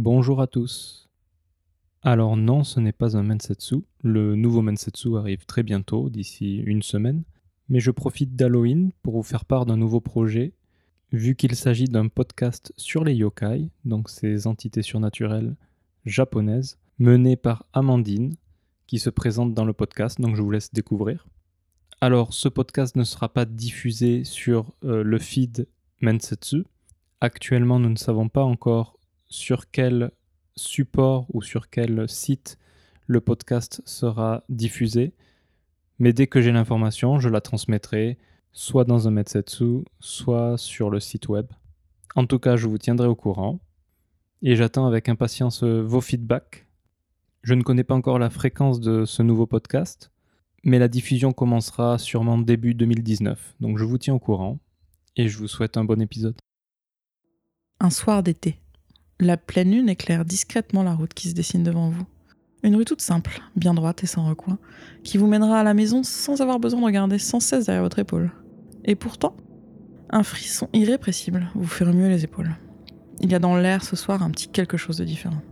Bonjour à tous. Alors non, ce n'est pas un Mensetsu. Le nouveau Mensetsu arrive très bientôt, d'ici une semaine. Mais je profite d'Halloween pour vous faire part d'un nouveau projet, vu qu'il s'agit d'un podcast sur les yokai, donc ces entités surnaturelles japonaises, mené par Amandine, qui se présente dans le podcast, donc je vous laisse découvrir. Alors, ce podcast ne sera pas diffusé sur euh, le feed Mensetsu. Actuellement, nous ne savons pas encore sur quel support ou sur quel site le podcast sera diffusé. Mais dès que j'ai l'information, je la transmettrai soit dans un Metsetsu, soit sur le site web. En tout cas, je vous tiendrai au courant. Et j'attends avec impatience euh, vos feedbacks. Je ne connais pas encore la fréquence de ce nouveau podcast, mais la diffusion commencera sûrement début 2019. Donc je vous tiens au courant et je vous souhaite un bon épisode. Un soir d'été. La pleine lune éclaire discrètement la route qui se dessine devant vous. Une rue toute simple, bien droite et sans recoin, qui vous mènera à la maison sans avoir besoin de regarder sans cesse derrière votre épaule. Et pourtant, un frisson irrépressible vous fait remuer les épaules. Il y a dans l'air ce soir un petit quelque chose de différent.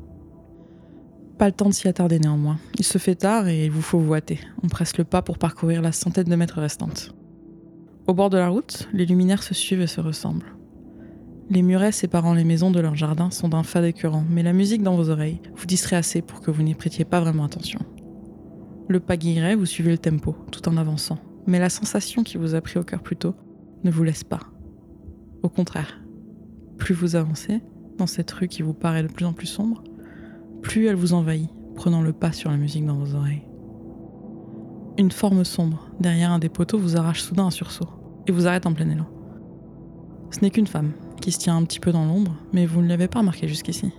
Pas le temps de s'y attarder néanmoins. Il se fait tard et il vous faut vous hâter. On presse le pas pour parcourir la centaine de mètres restantes. Au bord de la route, les luminaires se suivent et se ressemblent. Les murets séparant les maisons de leur jardin sont d'un fade écœurant, mais la musique dans vos oreilles vous distrait assez pour que vous n'y prêtiez pas vraiment attention. Le pas guilleret, vous suivez le tempo, tout en avançant, mais la sensation qui vous a pris au cœur plus tôt ne vous laisse pas. Au contraire, plus vous avancez dans cette rue qui vous paraît de plus en plus sombre, plus elle vous envahit, prenant le pas sur la musique dans vos oreilles. Une forme sombre, derrière un des poteaux, vous arrache soudain un sursaut et vous arrête en plein élan. Ce n'est qu'une femme, qui se tient un petit peu dans l'ombre, mais vous ne l'avez pas remarqué jusqu'ici.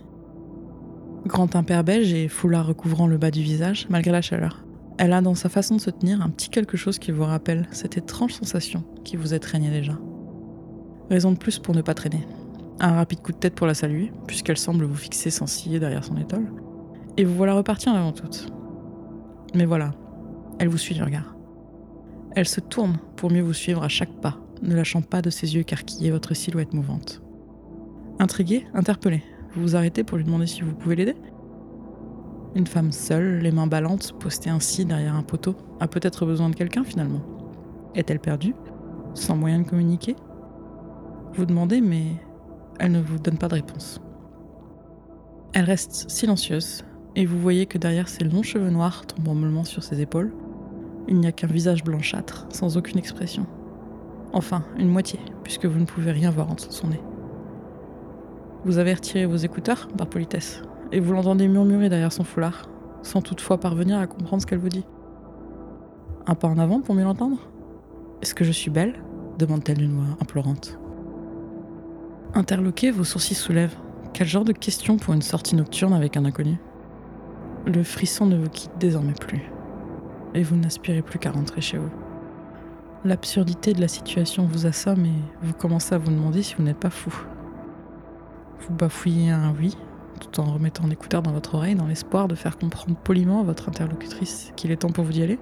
Grand impair belge et foulard recouvrant le bas du visage, malgré la chaleur. Elle a dans sa façon de se tenir un petit quelque chose qui vous rappelle cette étrange sensation qui vous étreignait déjà. Raison de plus pour ne pas traîner. Un rapide coup de tête pour la saluer, puisqu'elle semble vous fixer sans ciller derrière son étole. Et vous voilà repartir avant toute. Mais voilà, elle vous suit du regard. Elle se tourne pour mieux vous suivre à chaque pas, ne lâchant pas de ses yeux écarquillés votre silhouette mouvante. Intrigué, interpellé, vous vous arrêtez pour lui demander si vous pouvez l'aider Une femme seule, les mains ballantes, postée ainsi derrière un poteau, a peut-être besoin de quelqu'un finalement. Est-elle perdue? Sans moyen de communiquer? Vous demandez, mais elle ne vous donne pas de réponse. Elle reste silencieuse, et vous voyez que derrière ses longs cheveux noirs tombant mollement sur ses épaules, il n'y a qu'un visage blanchâtre, sans aucune expression. Enfin, une moitié, puisque vous ne pouvez rien voir en dessous de son nez. Vous avez retiré vos écouteurs, par politesse, et vous l'entendez murmurer derrière son foulard, sans toutefois parvenir à comprendre ce qu'elle vous dit. Un pas en avant pour mieux l'entendre? Est-ce que je suis belle? demande-t-elle d'une voix implorante. Interloqué, vos sourcils soulèvent. Quel genre de question pour une sortie nocturne avec un inconnu? Le frisson ne vous quitte désormais plus, et vous n'aspirez plus qu'à rentrer chez vous. L'absurdité de la situation vous assomme et vous commencez à vous demander si vous n'êtes pas fou. Vous bafouillez un oui, tout en remettant un écouteur dans votre oreille dans l'espoir de faire comprendre poliment à votre interlocutrice qu'il est temps pour vous d'y aller.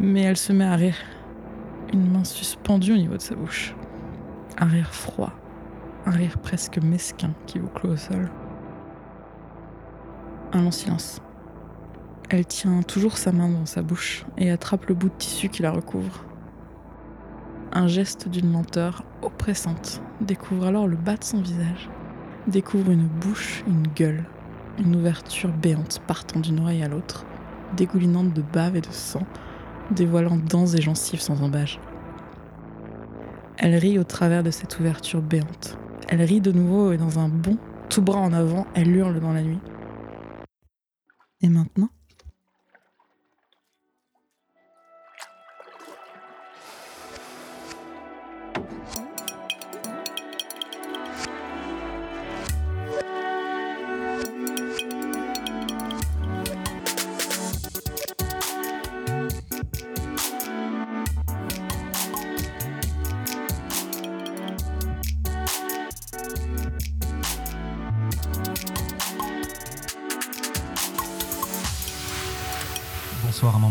Mais elle se met à rire, une main suspendue au niveau de sa bouche. Un rire froid, un rire presque mesquin qui vous clôt au sol. Un long silence. Elle tient toujours sa main dans sa bouche et attrape le bout de tissu qui la recouvre. Un geste d'une lenteur oppressante découvre alors le bas de son visage, découvre une bouche, une gueule, une ouverture béante partant d'une oreille à l'autre, dégoulinante de bave et de sang, dévoilant dents et gencives sans embâge. Elle rit au travers de cette ouverture béante. Elle rit de nouveau et dans un bond, tout bras en avant, elle hurle dans la nuit. Et maintenant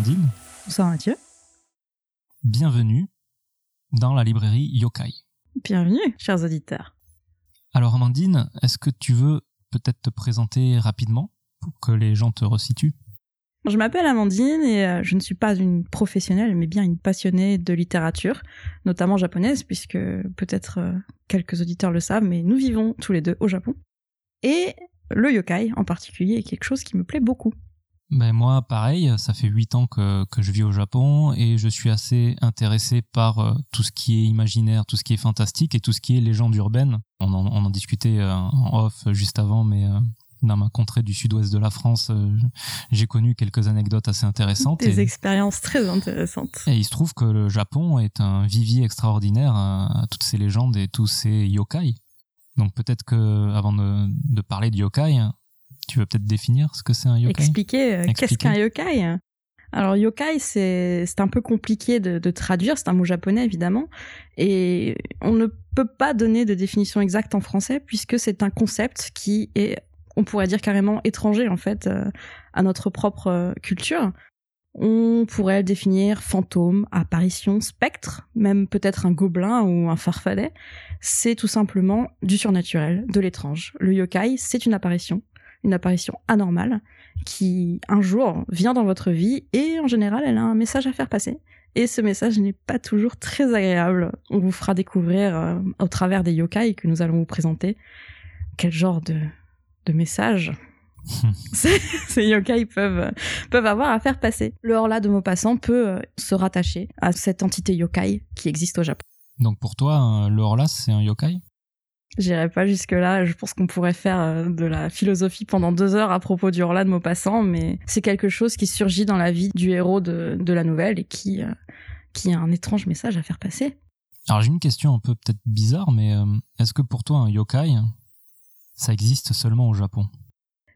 Amandine. Bonsoir Mathieu. Bienvenue dans la librairie Yokai. Bienvenue, chers auditeurs. Alors Amandine, est-ce que tu veux peut-être te présenter rapidement pour que les gens te resituent? Je m'appelle Amandine et euh, je ne suis pas une professionnelle, mais bien une passionnée de littérature, notamment japonaise, puisque peut-être euh, quelques auditeurs le savent, mais nous vivons tous les deux au Japon. Et le yokai en particulier est quelque chose qui me plaît beaucoup. Ben moi, pareil, ça fait huit ans que, que, je vis au Japon et je suis assez intéressé par euh, tout ce qui est imaginaire, tout ce qui est fantastique et tout ce qui est légende urbaine. On en, on en discutait en off juste avant, mais dans ma contrée du sud-ouest de la France, euh, j'ai connu quelques anecdotes assez intéressantes. Des expériences très intéressantes. Et il se trouve que le Japon est un vivier extraordinaire à, toutes ces légendes et tous ces yokai. Donc peut-être que avant de, parler de yokai, tu veux peut-être définir ce que c'est un yokai? Expliquer, euh, qu'est-ce qu'un yokai alors yokai, c'est un peu compliqué de, de traduire, c'est un mot japonais évidemment, et on ne peut pas donner de définition exacte en français puisque c'est un concept qui est on pourrait dire carrément étranger en fait euh, à notre propre euh, culture. On pourrait définir fantôme, apparition, spectre, même peut-être un gobelin ou un farfadet. C'est tout simplement du surnaturel, de l'étrange. Le yokai, c'est une apparition, une apparition anormale qui un jour vient dans votre vie et en général elle a un message à faire passer. Et ce message n'est pas toujours très agréable. On vous fera découvrir euh, au travers des yokai que nous allons vous présenter quel genre de de messages ces yokai peuvent, peuvent avoir à faire passer. Le Horla de Maupassant peut euh, se rattacher à cette entité yokai qui existe au Japon. Donc pour toi, le Horla, c'est un yokai? J'irai pas jusque-là, je pense qu'on pourrait faire euh, de la philosophie pendant deux heures à propos du Horla de Maupassant, mais c'est quelque chose qui surgit dans la vie du héros de, de la nouvelle et qui, euh, qui a un étrange message à faire passer. Alors j'ai une question un peu peut-être bizarre, mais est-ce que pour toi un yokai, ça existe seulement au Japon?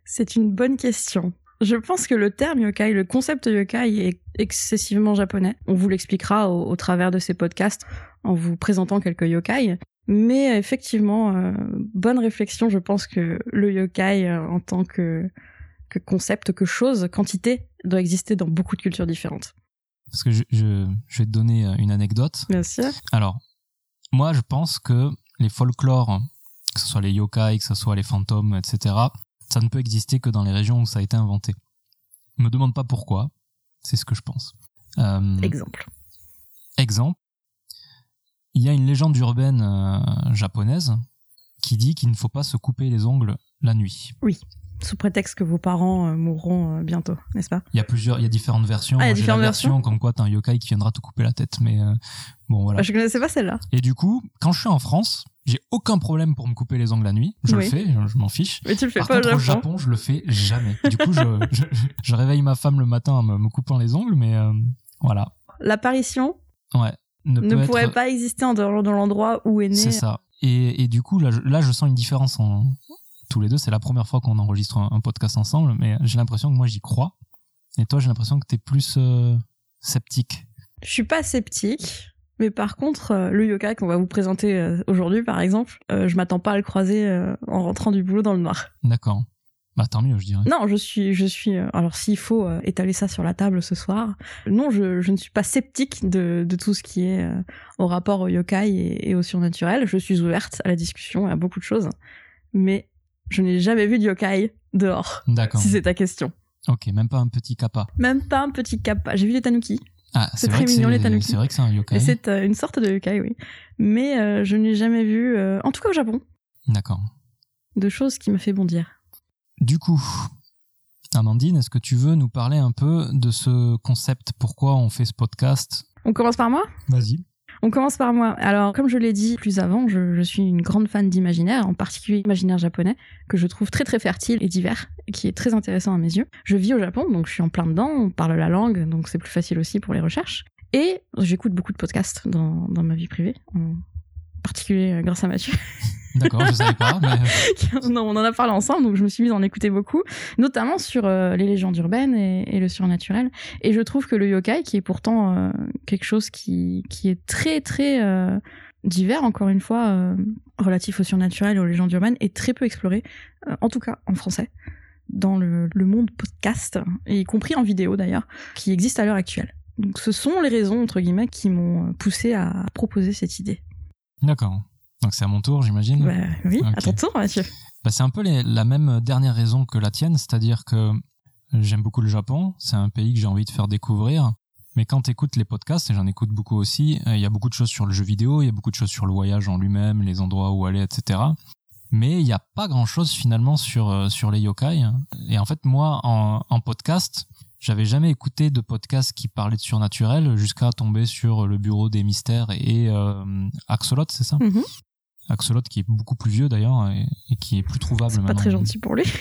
C'est une bonne question. Je pense que le terme yokai, le concept yokai est excessivement japonais. On vous l'expliquera au, travers de ces podcasts en vous présentant quelques yokai. Mais effectivement, euh, bonne réflexion, je pense que le yokai euh, en tant que, que concept, que chose, quantité, doit exister dans beaucoup de cultures différentes. Parce que je, je, je vais te donner euh, une anecdote. Bien sûr. Alors, moi je pense que les folklores que ce soit les yokai, que ce soit les fantômes, etc. Ça ne peut exister que dans les régions où ça a été inventé. Me demande pas pourquoi, c'est ce que je pense. Euh, exemple. Exemple. Il y a une légende urbaine euh, japonaise qui dit qu'il ne faut pas se couper les ongles la nuit. Oui sous prétexte que vos parents euh, mourront euh, bientôt, n'est-ce pas? Il y a plusieurs, il y a différentes versions. Ah, il y a différentes versions. Comme quoi, t'as un yokai qui viendra te couper la tête, mais bon voilà. Je connaissais pas celle-là. Et du coup, quand je suis en France, j'ai aucun problème pour me couper les ongles la nuit. Je le fais, je, m'en fiche. Mais tu le fais Par pas contre, au Japon. je le fais jamais. Du coup, je, je, réveille ma femme le matin en me, coupant les ongles, mais voilà. L'apparition? Ouais. Ne, pourrait pas exister en dehors de l'endroit où est né. C'est ça. Et, et, du coup, là, là, je sens une différence en, tous les deux. C'est la première fois qu'on enregistre un, podcast ensemble, mais j'ai l'impression que moi j'y crois. Et toi, j'ai l'impression que tu es plus euh, sceptique. Je suis pas sceptique. Mais par contre, euh, le yokai qu'on va vous présenter euh, aujourd'hui, par exemple, je m'attends pas à le croiser en rentrant du boulot dans le noir. D'accord. Bah tant mieux, je dirais. Non, je suis, je suis. alors s'il faut étaler ça sur la table ce soir, non, je, je ne suis pas sceptique de, de tout ce qui est au rapport au yokai et, et, au surnaturel. Je suis ouverte à la discussion et à beaucoup de choses, mais je n'ai jamais vu de yokai dehors. D'accord. Si c'est ta question. Ok, même pas un petit kappa. Même pas un petit kappa. J'ai vu les tanuki. Ah, c'est très mignon les tanuki. C'est vrai que c'est un yokai. c'est euh, une sorte de yokai, oui. Mais euh, je n'ai jamais vu, euh, en tout cas au Japon. D'accord. De choses qui me fait bondir. Du coup, Amandine, est-ce que tu veux nous parler un peu de ce concept? Pourquoi on fait ce podcast? On commence par moi? Vas-y. On commence par moi. Alors, comme je l'ai dit plus avant, je, suis une grande fan d'imaginaire, en particulier imaginaire japonais, que je trouve très très fertile et divers, et qui est très intéressant à mes yeux. Je vis au Japon, donc je suis en plein dedans, on parle la langue, donc c'est plus facile aussi pour les recherches. Et j'écoute beaucoup de podcasts dans, dans ma vie privée, en particulier euh, grâce à Mathieu. D'accord, je savais pas. Mais... non, on en a parlé ensemble, donc je me suis mise à en écouter beaucoup, notamment sur euh, les légendes urbaines et, le surnaturel. Et je trouve que le yokai, qui est pourtant euh, quelque chose qui, qui est très très euh, divers, encore une fois, relatif au surnaturel et aux légendes urbaines, est très peu exploré, en tout cas en français, dans le, le monde podcast, y compris en vidéo d'ailleurs, qui existe à l'heure actuelle. Donc ce sont les raisons, entre guillemets, qui m'ont poussé à proposer cette idée. D'accord. Donc c'est à mon tour, j'imagine. Bah, oui, à ton tour, Mathieu. Bah, c'est un peu les- la même dernière raison que la tienne, c'est-à-dire que j'aime beaucoup le Japon, c'est un pays que j'ai envie de faire découvrir. Mais quand tu écoutes les podcasts, et j'en écoute beaucoup aussi, euh, il y a beaucoup de choses sur le jeu vidéo, il y a beaucoup de choses sur le voyage en lui-même, les endroits où aller, etc. Mais il n'y a pas grand-chose finalement sur, euh, sur les yokai. Et en fait, moi, en, en podcast, j'avais jamais écouté de podcast qui parlait de surnaturel jusqu'à tomber sur le bureau des mystères et euh, Axolot, c'est ça? Mhm. Axolot qui est beaucoup plus vieux d'ailleurs et, et qui est plus trouvable C'est pas maintenant. très gentil pour lui.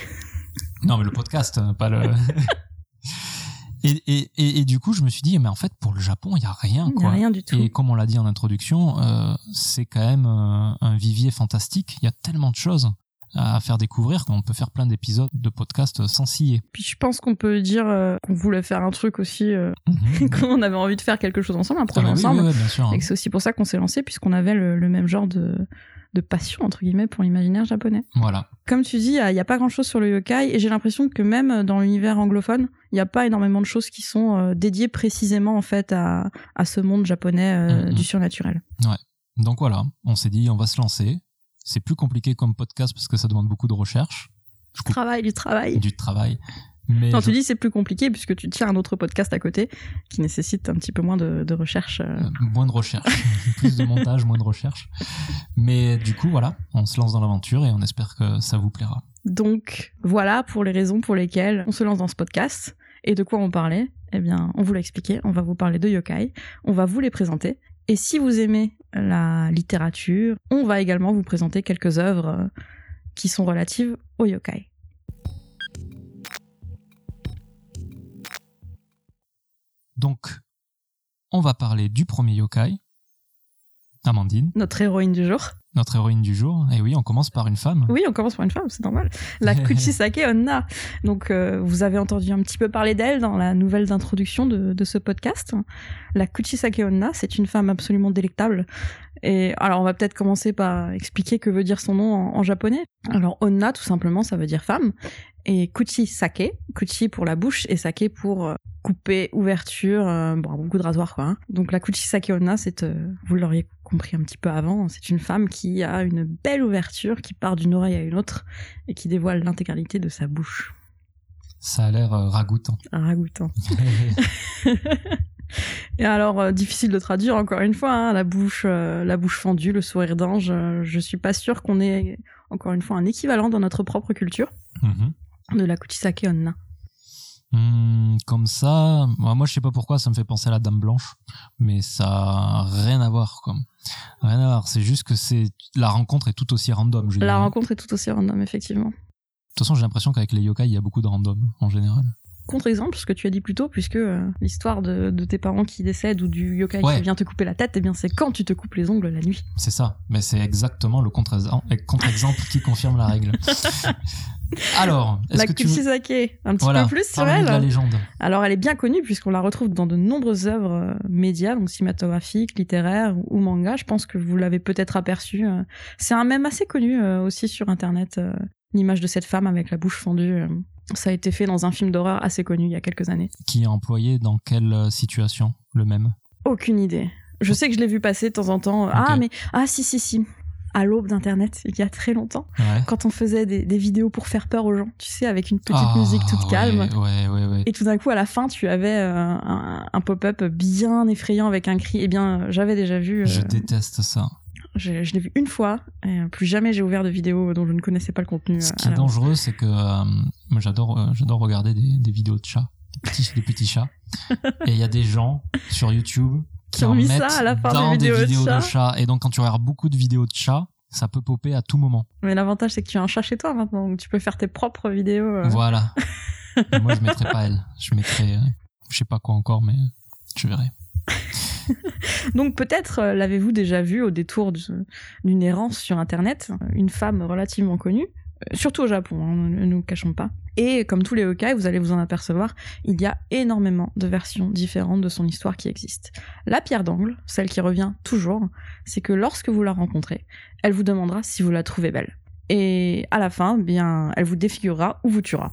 Non, mais le podcast, euh, pas le. et, et, et, et du coup, je me suis dit, mais en fait, pour le Japon, il n'y a rien, Il n'y a rien du tout. Et comme on l'a dit en introduction, euh, c'est quand même euh, un vivier fantastique. Il y a tellement de choses à faire découvrir qu'on peut faire plein d'épisodes de podcasts sans scier. Puis je pense qu'on peut dire euh, qu'on voulait faire un truc aussi, euh, Mhm. qu'on avait envie de faire quelque chose ensemble, un Ah projet oui, ensemble. oui, oui, bien sûr. Et que c'est aussi pour ça qu'on s'est lancé, puisqu'on avait le, le même genre de, de passion, entre guillemets, pour l'imaginaire japonais. Voilà. Comme tu dis, il n'y a, pas grand-chose sur le yokai, et j'ai l'impression que même dans l'univers anglophone, il n'y a pas énormément de choses qui sont euh, dédiées précisément, en fait, à, à ce monde japonais Mhm. du surnaturel. Donc voilà, on s'est dit, on va se lancer. C'est plus compliqué comme podcast parce que ça demande beaucoup de recherche, Du travail, du travail. du travail. Mais Non, je- tu dis c'est plus compliqué, puisque tu tiens un autre podcast à côté, qui nécessite un petit peu moins de, de recherche. euh. Euh, moins de recherche, plus de montage, moins de recherche. Mais du coup, voilà, on se lance dans l'aventure et on espère que ça vous plaira. Donc voilà pour les raisons pour lesquelles on se lance dans ce podcast. Et de quoi on parlait? Eh bien, on vous l'a expliqué, on va vous parler de yokai, on va vous les présenter. Et si vous aimez la littérature, on va également vous présenter quelques œuvres euh, qui sont relatives au yokai. Donc, on va parler du premier yokai, Amandine, Notre héroïne du jour. Notre héroïne du jour. Et oui, on commence par une femme. Oui, on commence par une femme, c'est normal. La Kuchisake Onna. Donc, euh, vous avez entendu un petit peu parler d'elle dans la nouvelle d'introduction de, de ce podcast. La Kuchisake Onna, c'est une femme absolument délectable. Et alors, on va peut-être commencer par expliquer que veut dire son nom en, en japonais. Alors, Onna, tout simplement, ça veut dire femme. Et Kuchisake, Kuchi pour la bouche et Sake pour euh, couper, ouverture, euh, bon, beaucoup de rasoirs, quoi. hein. Donc, la Kuchisake Onna, c'est, euh, vous l'auriez compris un petit peu avant, c'est une femme qui a une belle ouverture qui part d'une oreille à une autre et qui dévoile l'intégralité de sa bouche. Ça a l'air euh, ragoûtant. Ragoûtant. Et alors, euh, difficile de traduire encore une fois, hein, la bouche, euh, la bouche fendue, le sourire d'ange. euh, je suis pas sûre qu'on ait encore une fois un équivalent dans notre propre culture Mhm. De la Kuchisake Onna. Hmm, comme ça, moi moi, je sais pas pourquoi ça me fait penser à la Dame Blanche, mais ça a rien à voir comme rien à voir. C'est juste que c'est la rencontre est tout aussi random. Je La dirais. rencontre est tout aussi random, effectivement. De toute façon, j'ai l'impression qu'avec les yokai, il y a beaucoup de random en général. Contre-exemple, ce que tu as dit plus tôt, puisque euh, l'histoire de, de tes parents qui décèdent ou du yokai Ouais. qui vient te couper la tête, eh bien c'est quand tu te coupes les ongles la nuit. C'est ça, mais c'est exactement le contre-exemple contre-exemple qui confirme la règle. Alors, La que tu. Kuchisake, un petit voilà, peu plus sur elle. la légende. Alors, elle est bien connue puisqu'on la retrouve dans de nombreuses œuvres euh, médias, donc cinématographiques, littéraires ou, ou manga. Je pense que vous l'avez peut-être aperçu. euh. C'est un mème assez connu aussi sur Internet, l'image de cette femme avec la bouche fendue. Euh. Ça a été fait dans un film d'horreur assez connu il y a quelques années. Qui est employé dans quelle euh, situation Le même? Aucune idée. Je sais que je l'ai vu passer de temps en temps. Ah, mais ah si si si. À l'aube d'Internet, il y a très longtemps, Ouais. quand on faisait des, des vidéos pour faire peur aux gens, tu sais, avec une petite Ah, musique toute calme. Ouais, ouais, ouais. Et tout d'un coup, à la fin, tu avais euh, un, un pop-up bien effrayant avec un cri. Eh bien, j'avais déjà vu. euh, Je déteste ça. je je l'ai vu une fois. Et euh, plus jamais j'ai ouvert de vidéo dont je ne connaissais pas le contenu. Ce euh, qui est dangereux, c'est que euh, moi j'adore, euh, j'adore regarder des, des vidéos de chats, des petits, des petits chats. Et il y a des gens sur YouTube Qui ont mis ça à la fin dans des vidéos, vidéos de de chats. Et donc quand tu regardes beaucoup de vidéos de chats, ça peut popper à tout moment. Mais l'avantage, c'est que tu as un chat chez toi maintenant. Donc tu peux faire tes propres vidéos. euh. Voilà. Moi je mettrais pas elle. Je mettrais, euh, je sais pas quoi encore, mais je verrai. Donc peut-être euh, l'avez-vous déjà vu au détour d'une errance sur Internet, une femme relativement connue, surtout au Japon, hein, ne nous cachons pas. Et comme tous les yokai, vous allez vous en apercevoir, il y a énormément de versions différentes de son histoire qui existent. La pierre d'angle, celle qui revient toujours, c'est que lorsque vous la rencontrez, elle vous demandera si vous la trouvez belle. Et à la fin, bien, elle vous défigurera ou vous tuera.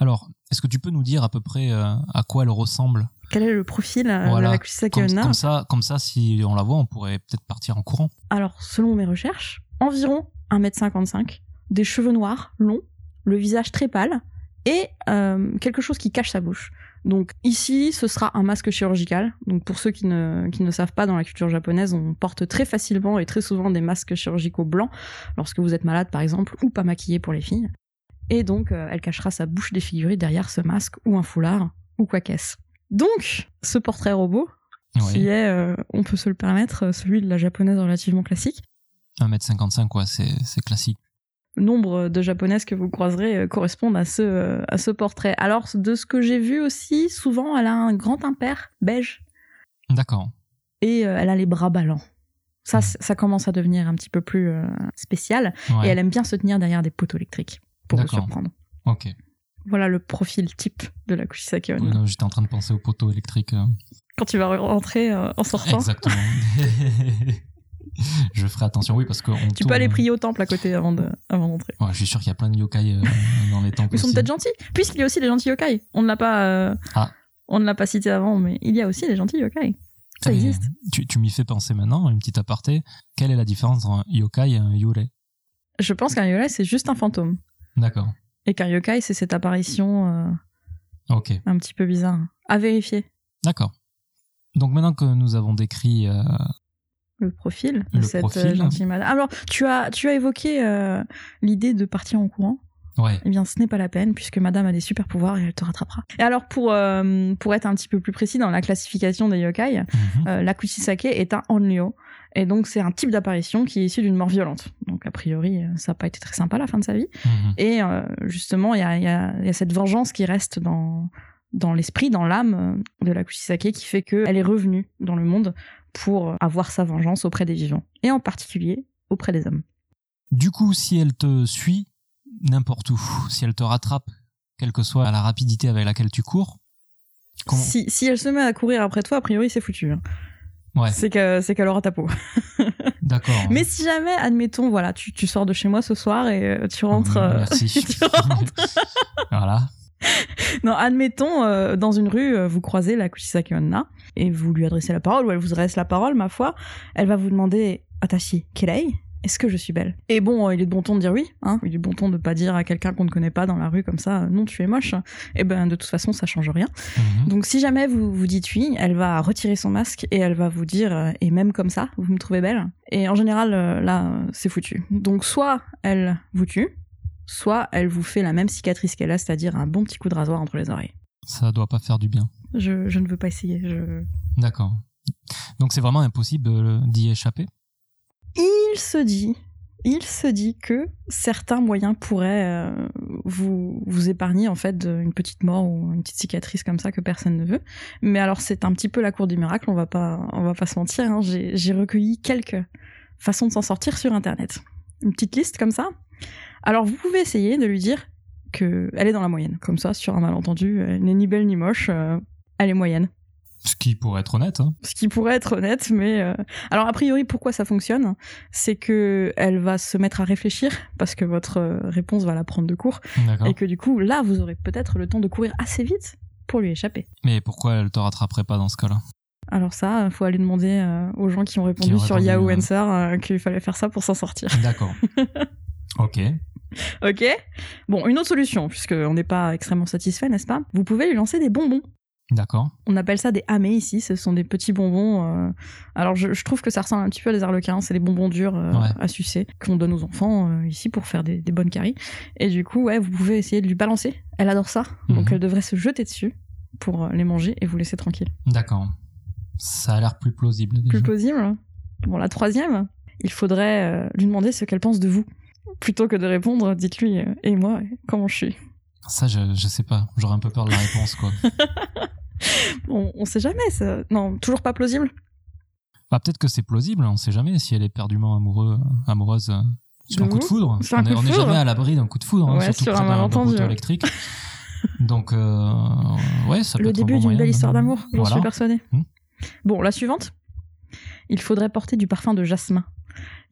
Alors, est-ce que tu peux nous dire à peu près euh, à quoi elle ressemble? Quel est le profil euh, Voilà. de la comme, comme ça, comme ça, si on la voit, on pourrait peut-être partir en courant. Alors, selon mes recherches, environ 1m55, des cheveux noirs, longs, le visage très pâle et euh, quelque chose qui cache sa bouche. Donc ici, ce sera un masque chirurgical. Donc pour ceux qui ne, qui ne savent pas, dans la culture japonaise, on porte très facilement et très souvent des masques chirurgicaux blancs lorsque vous êtes malade par exemple, ou pas maquillé pour les filles. Et donc euh, elle cachera sa bouche défigurée derrière ce masque ou un foulard ou quoi qu'est-ce. Donc ce portrait robot, qui est, euh, on peut se le permettre, celui de la japonaise relativement classique, 1m55, quoi, c'est classique. Nombre de japonaises que vous croiserez euh, correspondent à ce, euh, à ce portrait. Alors, de ce que j'ai vu aussi, souvent, elle a un grand impair beige D'accord. et euh, elle a les bras ballants. Ça, ça commence à devenir un petit peu plus spécial. Ouais. Et elle aime bien se tenir derrière des poteaux électriques pour vous surprendre. Ok. Voilà le profil type de la Kushisake Onna. J'étais en train de penser au poteau électrique. euh. Quand tu vas rentrer en sortant, Exactement. je ferai attention, oui, parce que tu peux aller prier au temple à côté avant de- avant d'entrer. Ouais, je suis sûr qu'il y a plein de yokai euh, dans les temples. Ils sont peut-être gentils, puisqu'il y a aussi des gentils yokai. On ne l'a pas, euh, Ah. on ne l'a pas cité avant, mais il y a aussi des gentils yokai. Ça existe. Tu, tu m'y fais penser maintenant, une petite aparté. Quelle est la différence entre un yokai et un yurei? Je pense qu'un yokai c'est juste un fantôme, D'accord. et qu'un yokai c'est cette apparition euh, Ok. un petit peu bizarre. À vérifier D'accord. Donc maintenant que nous avons décrit euh, le profil de Le cette profil. euh, gentille madame. Alors, tu as, tu as évoqué euh, l'idée de partir en courant. ouais, Eh bien, ce n'est pas la peine, puisque madame a des super pouvoirs et elle te rattrapera. Et alors, pour, euh, pour être un petit peu plus précis dans la classification des yokai, euh, la Kushisake est un onryo. Et donc, c'est un type d'apparition qui est issu d'une mort violente. Donc, a priori, ça n'a pas été très sympa la fin de sa vie. mhm. Et justement, il y a, y a- il y a cette vengeance qui reste dans, dans l'esprit, dans l'âme de la Kushisake, qui fait qu'elle est revenue dans le monde pour avoir sa vengeance auprès des vivants. Et en particulier auprès des hommes. Du coup, si elle te suit n'importe où, si elle te rattrape, quelle que soit la rapidité avec laquelle tu cours, comment Si, si elle se met à courir après toi, a priori, c'est foutu. hein. Ouais, C'est que- c'est qu'elle aura ta peau. d'accord. Mais si jamais, admettons, voilà, tu, tu sors de chez moi ce soir et euh, tu rentres. euh, Merci. tu rentres. voilà. Non, admettons, euh, dans une rue, euh, vous croisez la Kushisake Onna et vous lui adressez la parole, ou elle vous adresse la parole, ma foi. Elle va vous demander Atashi, Kelei Est-ce que je suis belle? Et bon, euh, il est de bon ton de dire oui, hein. Il est de bon ton de pas dire à quelqu'un qu'on ne connaît pas dans la rue comme ça, non, tu es moche. Et ben, de toute façon, ça change rien. Mhm. Donc, si jamais vous vous dites oui, elle va retirer son masque et elle va vous dire, et même comme ça, vous me trouvez belle? Et en général, là, c'est foutu. Donc, soit elle vous tue, soit elle vous fait la même cicatrice qu'elle a, c'est-à-dire un bon petit coup de rasoir entre les oreilles. Ça doit pas faire du bien. Je, je ne veux pas essayer. Je... D'accord. Donc c'est vraiment impossible euh, d'y échapper? Il se dit, il se dit que certains moyens pourraient euh, vous, vous épargner en fait d'une petite mort ou une petite cicatrice comme ça que personne ne veut. Mais alors c'est un petit peu la cour du miracle, on va pas, on va pas se mentir. hein. J'ai recueilli quelques façons de s'en sortir sur internet. Une petite liste comme ça. Alors vous pouvez essayer de lui dire que elle est dans la moyenne, comme ça sur un malentendu, elle n'est ni belle ni moche, euh, elle est moyenne. Ce qui pourrait être honnête. Hein. Ce qui pourrait être honnête, mais euh, alors a priori pourquoi ça fonctionne, c'est que elle va se mettre à réfléchir parce que votre euh, réponse va la prendre de court et que du coup là vous aurez peut-être le temps de courir assez vite pour lui échapper. Mais pourquoi elle te rattraperait pas dans ce cas-là? Alors ça, euh, faut aller demander euh, aux gens qui ont répondu Qui sur Yahoo. Answer euh, qu'il fallait faire ça pour s'en sortir. D'accord. ok. ok Bon, une autre solution, puisqu'on n'est pas extrêmement satisfait, n'est-ce pas? Vous pouvez lui lancer des bonbons. D'accord. On appelle ça des amés ici, ce sont des petits bonbons. euh, Alors je, je trouve que ça ressemble un petit peu à des arlequins, c'est des bonbons durs euh, Ouais. à sucer qu'on donne aux enfants euh, ici pour faire des, des bonnes caries. Et du coup, ouais, vous pouvez essayer de lui balancer. Elle adore ça, donc Mhm. elle devrait se jeter dessus pour les manger et vous laisser tranquille. D'accord. Ça a l'air plus plausible. Déjà. Plus plausible. Bon, la troisième, il faudrait lui demander ce qu'elle pense de vous. Plutôt que de répondre, dites-lui, euh, et moi, comment je suis Ça, je, je sais pas. J'aurais un peu peur de la réponse, quoi. on, on sait jamais, ça. Non, toujours pas plausible? Bah, peut-être que c'est plausible. On sait jamais si elle est perdument amoureux, amoureuse euh, sur De un coup de foudre. Sur on coup est, de on est foudre jamais à l'abri d'un coup de foudre, hein, Ouais, surtout sur un malentendu. électrique. Donc, euh, ouais, ça peut Le être début d'une belle histoire d'amour, j'en Voilà. suis persuadée. Hmm. Bon, la suivante. Il faudrait porter du parfum de jasmin.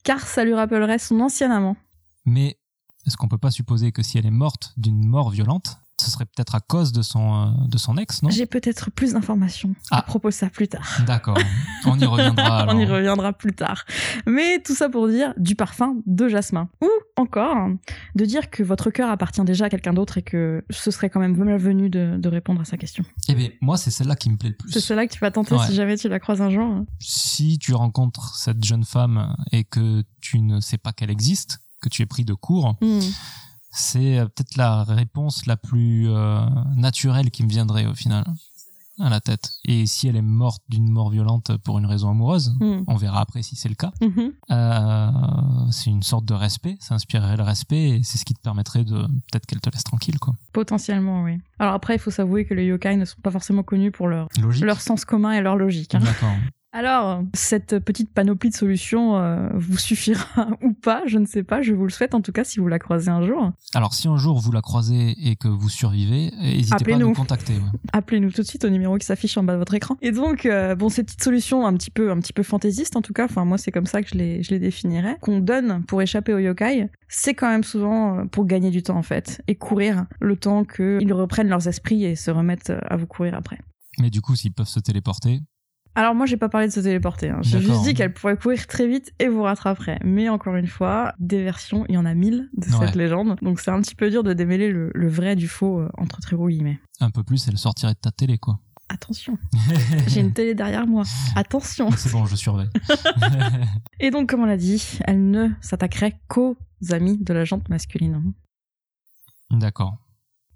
Car ça lui rappellerait son ancien amant. Mais est-ce qu'on peut pas supposer que si elle est morte d'une mort violente, ce serait peut-être à cause de son, euh, de son ex, non? J'ai peut-être plus d'informations à Ah. propos de ça plus tard. D'accord. On y reviendra alors. On y reviendra plus tard. Mais tout ça pour dire du parfum de jasmin. Ou encore, de dire que votre cœur appartient déjà à quelqu'un d'autre et que ce serait quand même malvenu de, de répondre à sa question. Eh bien, moi, c'est celle-là qui me plaît le plus. C'est cela que tu vas tenter Ouais. si jamais tu la croises un jour. si tu rencontres cette jeune femme et que tu ne sais pas qu'elle existe, que tu es pris de court, Hmm. c'est euh, peut-être la réponse la plus euh, naturelle qui me viendrait au final à la tête. Et si elle est morte d'une mort violente pour une raison amoureuse, Hmm. on verra après si c'est le cas. Mhm. Euh, c'est une sorte de respect, ça inspirerait le respect et c'est ce qui te permettrait de peut-être qu'elle te laisse tranquille quoi. Potentiellement, oui. Alors après, il faut s'avouer que les yokai ne sont pas forcément connus pour leur, Logique. leur sens commun et leur logique. hein. D'accord. Alors, cette petite panoplie de solutions euh, vous suffira ou pas, je ne sais pas, je vous le souhaite en tout cas si vous la croisez un jour. Alors si un jour vous la croisez et que vous survivez, n'hésitez pas à nous contacter. ouais. Appelez-nous tout de suite au numéro qui s'affiche en bas de votre écran. Et donc, euh, bon, ces petites solutions un petit peu, un petit peu fantaisistes en tout cas, enfin moi c'est comme ça que je les, je les définirais, qu'on donne pour échapper aux yokai, c'est quand même souvent euh, pour gagner du temps en fait, et courir le temps qu'ils reprennent leurs esprits et se remettent à vous courir après. Mais du coup, s'ils peuvent se téléporter, Alors moi j'ai pas parlé de se téléporter, hein. j'ai juste dit qu'elle pourrait courir très vite et vous rattraperait. Mais encore une fois, des versions, il y en a mille de Ouais. cette légende, donc c'est un petit peu dur de démêler le, le vrai du faux euh, entre très gros guillemets. un peu plus, elle sortirait de ta télé quoi. Attention, j'ai une télé derrière moi. Attention. C'est bon, je surveille. Et donc, comme on l'a dit, elle ne s'attaquerait qu'aux amis de la jante masculine. D'accord.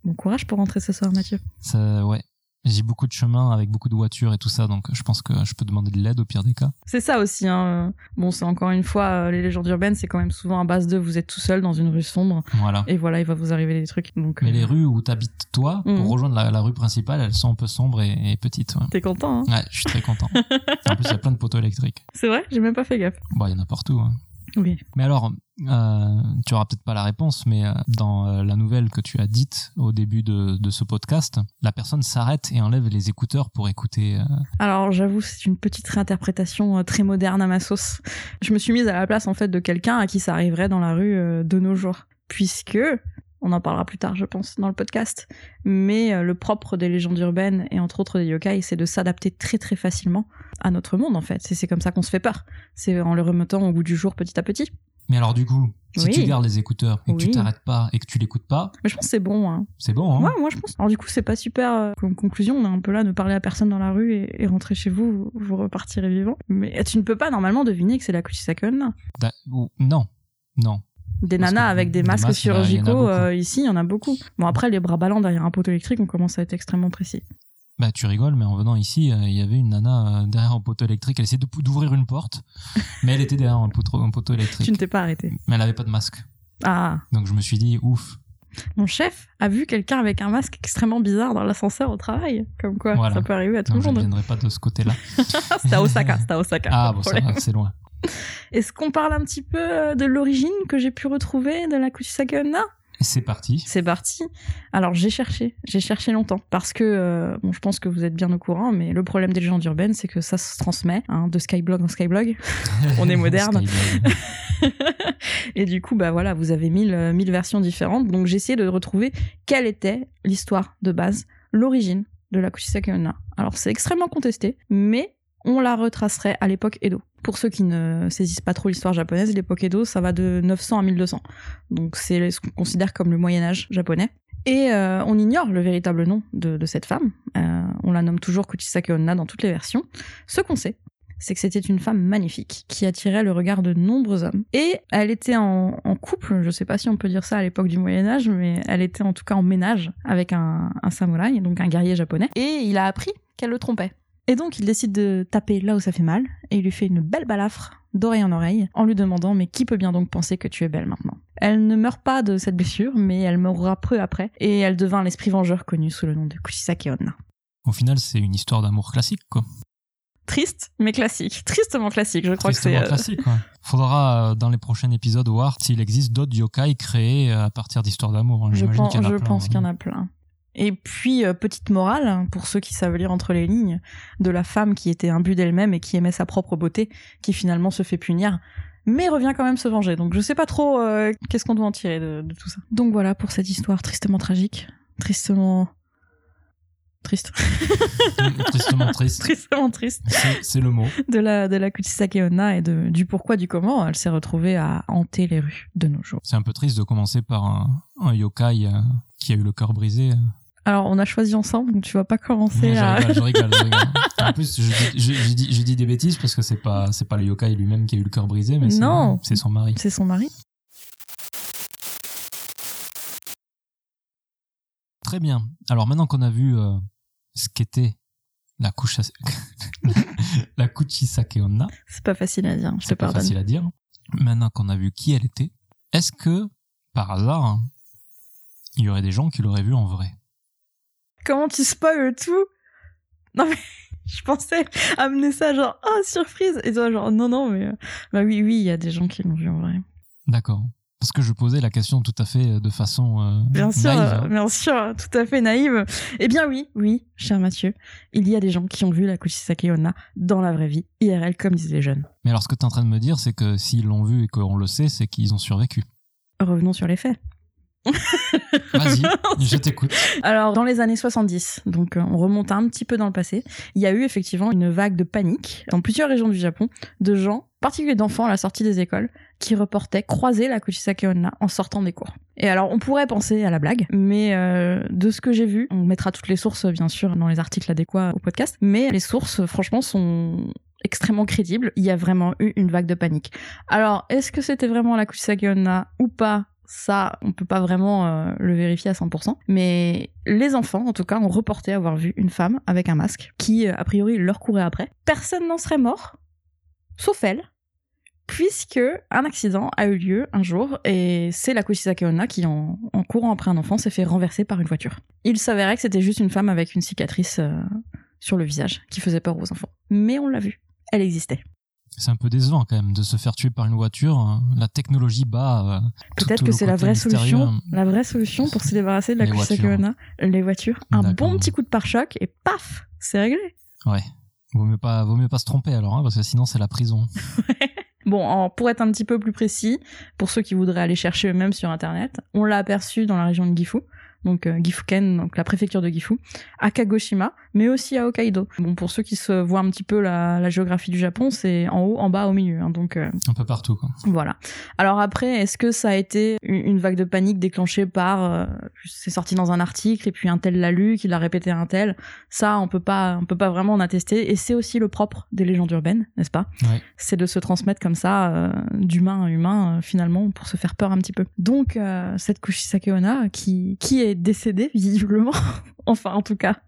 Bon courage pour rentrer ce soir, Mathieu. Ça, ouais. J'ai beaucoup de chemin avec beaucoup de voitures et tout ça, donc je pense que je peux demander de l'aide au pire des cas. C'est ça aussi. Hein. Bon, c'est encore une fois, euh, les légendes urbaines, c'est quand même souvent à base de vous êtes tout seul dans une rue sombre Voilà. et voilà, il va vous arriver des trucs. Donc, Mais euh, les rues où t'habites toi, Mhm. pour rejoindre la, la rue principale, elles sont un peu sombres et, et petites. Ouais. t'es content, hein? Ouais, je suis très content. en plus, il y a plein de poteaux électriques. C'est vrai? J'ai même pas fait gaffe. Bon, il y en a partout. hein. Oui. Mais alors, euh, tu auras peut-être pas la réponse, mais euh, dans euh, la nouvelle que tu as dite au début de, de ce podcast, la personne s'arrête et enlève les écouteurs pour écouter. euh, Alors, j'avoue, c'est une petite réinterprétation très moderne à ma sauce. Je me suis mise à la place, en fait, de quelqu'un à qui ça arriverait dans la rue de nos jours. Puisque, on en parlera plus tard, je pense, dans le podcast, mais euh, le propre des légendes urbaines, et entre autres des yokai, c'est de s'adapter très très facilement à notre monde, en fait. C'est comme ça qu'on se fait peur. C'est en le remettant au goût du jour petit à petit. Mais alors, du coup, si Oui. tu gardes les écouteurs et que tu t'arrêtes pas et que tu l'écoutes pas, Mais je pense que c'est bon, hein. c'est bon, hein Ouais, moi je pense. Alors du coup, c'est pas super euh, comme conclusion. On est un peu là, ne parler à personne dans la rue et, et rentrer chez vous, vous, vous repartirez vivant. Mais tu ne peux pas normalement deviner que c'est la Kuchisakon. Ou- Non, non. Des Parce nanas avec des masques il a chirurgicaux, euh, ici, il y en a beaucoup. Bon, après, les bras ballants derrière un poteau électrique, on commence à être extrêmement précis. Bah, tu rigoles, mais en venant ici, euh, il y avait une nana euh, derrière un poteau électrique. Elle essayait d'ouvrir une porte, mais elle était derrière un poteau, un poteau électrique. Tu ne t'es pas arrêté. Mais elle avait pas de masque. Ah, Donc je me suis dit, ouf. mon chef a vu quelqu'un avec un masque extrêmement bizarre dans l'ascenseur au travail. Comme quoi, Voilà. ça peut arriver à tout le je ne monde. viendrai pas de ce côté-là. C'était à Osaka, c'était à Osaka. ah, bon, c'est loin. Est-ce qu'on parle un petit peu euh, de l'origine que j'ai pu retrouver de la Kuchisakona Et c'est parti. C'est parti. Alors j'ai cherché, j'ai cherché longtemps parce que euh, bon, je pense que vous êtes bien au courant, mais le problème des légendes urbaines, c'est que ça se transmet hein, de Skyblog en Skyblog, On est moderne. Et du coup bah voilà, vous avez mille, euh, mille versions différentes. Donc j'ai essayé de retrouver quelle était l'histoire de base, l'origine de la Kuchisake Onna. Alors c'est extrêmement contesté, mais on la retracerait à l'époque Edo. Pour ceux qui ne saisissent pas trop l'histoire japonaise, l'époque Edo, ça va de 900 à 1200. Donc c'est ce qu'on considère comme le Moyen Âge japonais. Et euh, on ignore le véritable nom de, cette femme. Euh, on la nomme toujours Kuchisake dans toutes les versions. Ce qu'on sait, c'est que c'était une femme magnifique qui attirait le regard de nombreux hommes. Et elle était en, couple, je sais pas si on peut dire ça à l'époque du Moyen Âge, mais elle était en tout cas en ménage avec un, un samouraï, donc un guerrier japonais. Et il a appris qu'elle le trompait. Et donc il décide de taper là où ça fait mal, et il lui fait une belle balafre d'oreille en oreille, en lui demandant mais qui peut bien donc penser que tu es belle maintenant? Elle ne meurt pas de cette blessure, mais elle mourra peu après, et elle devint l'esprit vengeur connu sous le nom de Kushisake Onna. Au final, c'est une histoire d'amour classique, quoi. Triste, mais classique. Tristement classique, je crois Tristement que c'est... euh, classique, quoi. Faudra, euh, dans les prochains épisodes, voir s'il existe d'autres yokai créés euh, à partir d'histoires d'amour. hein. Je qu'il y pense hein. qu'il y en a plein. Et puis, euh, petite morale, hein, pour ceux qui savent lire entre les lignes, de la femme qui était imbue d'elle-même et qui aimait sa propre beauté, qui finalement se fait punir, mais revient quand même se venger. Donc je sais pas trop euh, qu'est-ce qu'on doit en tirer de, de tout ça. Donc voilà pour cette histoire tristement tragique tristement triste, Tristement triste. tristement triste C'est c'est le mot. de la de la Kuchisake Onna et de, du pourquoi du comment elle s'est retrouvée à hanter les rues de nos jours. C'est un peu triste de commencer par un, un yokai euh, qui a eu le cœur brisé. Alors on a choisi ensemble, donc tu vas pas commencer à. je rigole, je rigole. En plus, je dis des bêtises parce que c'est pas, c'est pas le yokai lui-même qui a eu le cœur brisé, mais c'est- son mari. C'est son mari. Très bien. Alors maintenant qu'on a vu euh, ce qu'était la Kusha- la Kuchisake Onna, C'est pas facile à dire, je te c'est pas pardonne. facile à dire. Maintenant qu'on a vu qui elle était, est-ce que par hasard, hein, il y aurait des gens qui l'auraient vue en vrai? Comment tu spoil tout? Non mais je pensais amener ça genre oh surprise et toi genre non non mais euh, bah oui oui il y a des gens qui l'ont vu en vrai. D'accord. Parce que je posais la question tout à fait de façon euh, Bien sûr, naïve, euh, hein. bien sûr, tout à fait naïve. Eh bien oui, oui, cher Mathieu, il y a des gens qui ont vu la Kuchisake Onna dans la vraie vie, IRL comme disaient les jeunes. Mais alors ce que tu es en train de me dire, c'est que s'ils l'ont vu et qu'on le sait, c'est qu'ils ont survécu. Revenons sur les faits. Vas-y, je t'écoute. Alors, dans les années 70, donc euh, on remonte un petit peu dans le passé, il y a eu effectivement une vague de panique dans plusieurs régions du Japon de gens, en particulier d'enfants à la sortie des écoles, qui reportaient croiser la Kuchisake Onna en sortant des cours. Et alors, on pourrait penser à la blague, mais euh, de ce que j'ai vu, on mettra toutes les sources bien sûr dans les articles adéquats au podcast, mais les sources, franchement, sont extrêmement crédibles. Il y a vraiment eu une vague de panique. Alors, est-ce que c'était vraiment la Kuchisake Onna ou pas ça, on peut pas vraiment euh, le vérifier à 100%. Mais les enfants, en tout cas, ont reporté avoir vu une femme avec un masque qui, euh, a priori, leur courait après. Personne n'en serait mort, sauf elle, puisque un accident a eu lieu un jour et c'est la Kuchisake Onna qui, en, courant après un enfant, s'est fait renverser par une voiture. Il s'avérait que c'était juste une femme avec une cicatrice euh, sur le visage qui faisait peur aux enfants. Mais on l'a vue. Elle existait. C'est un peu décevant quand même de se faire tuer par une voiture. hein. La technologie bat. euh, Peut-être que c'est la vraie solution, la vraie solution pour se débarrasser de la. Onna. Les voitures, un bon petit coup de pare-choc et paf, c'est réglé. Ouais. Vaut mieux pas, vaut mieux pas se tromper alors, hein, parce que sinon c'est la prison. Bon, en- pour être un petit peu plus précis, pour ceux qui voudraient aller chercher eux-mêmes sur internet, on l'a aperçu dans la région de Gifu, donc euh, Gifuken, donc la préfecture de Gifu, à Kagoshima, mais aussi à Hokkaido. Bon, pour ceux qui se voient un petit peu la, la géographie du Japon, c'est en haut, en bas, au milieu, hein, donc euh, Un peu partout. Quoi. Voilà. Alors après, est-ce que ça a été une vague de panique déclenchée par euh, c'est sorti dans un article et puis un tel l'a lu, qu'il l'a répété à un tel? Ça, on peut pas, on peut pas vraiment en attester. Et c'est aussi le propre des légendes urbaines, n'est-ce pas? Ouais. C'est de se transmettre comme ça euh, d'humain à humain euh, finalement pour se faire peur un petit peu. Donc euh, cette Kushisake Onna qui qui est décédée visiblement, enfin en tout cas.